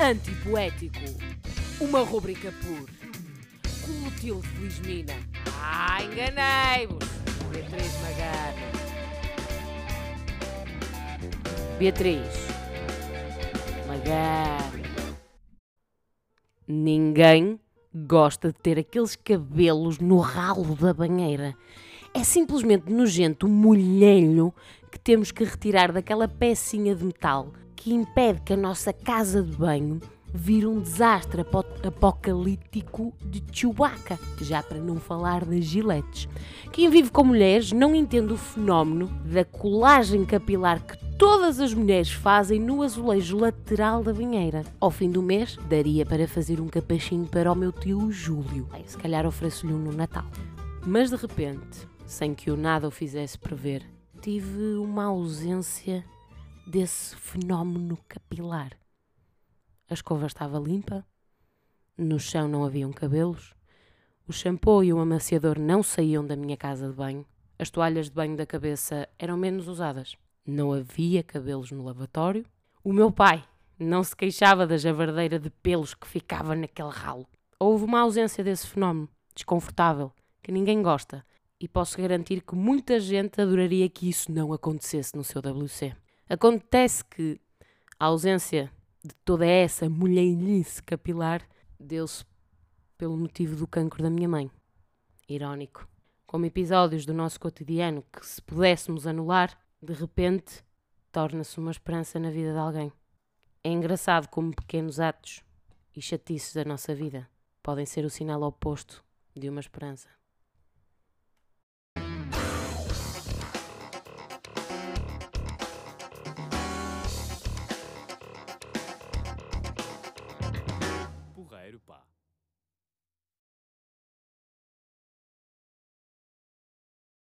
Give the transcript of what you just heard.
Antipoético. Uma rubrica por Clotilde Felizmina. Ah, enganei-vos. Beatriz Magano. Beatriz Magano. Ninguém gosta de ter aqueles cabelos no ralo da banheira. É simplesmente nojento o molhelho que temos que retirar daquela pecinha de metal que impede que a nossa casa de banho vire um desastre apo apocalíptico de Chewbacca, já para não falar das giletes. Quem vive com mulheres não entende o fenómeno da colagem capilar que todas as mulheres fazem no azulejo lateral da banheira. Ao fim do mês, daria para fazer um capachinho para o meu tio Júlio. Ai, se calhar ofereço-lhe um no Natal. Mas de repente, sem que eu nada o fizesse prever, tive uma ausência desse fenómeno capilar. A escova estava limpa, no chão não haviam cabelos, o shampoo e o amaciador não saíam da minha casa de banho, as toalhas de banho da cabeça eram menos usadas, não havia cabelos no lavatório, o meu pai não se queixava da javardeira de pelos que ficava naquele ralo. Houve uma ausência desse fenómeno, desconfortável, que ninguém gosta, e posso garantir que muita gente adoraria que isso não acontecesse no seu WC. Acontece que a ausência de toda essa mulherinice capilar deu-se pelo motivo do cancro da minha mãe. Irónico. Como episódios do nosso cotidiano que, se pudéssemos anular, de repente torna-se uma esperança na vida de alguém. É engraçado como pequenos atos e chatices da nossa vida podem ser o sinal oposto de uma esperança. இருப்பா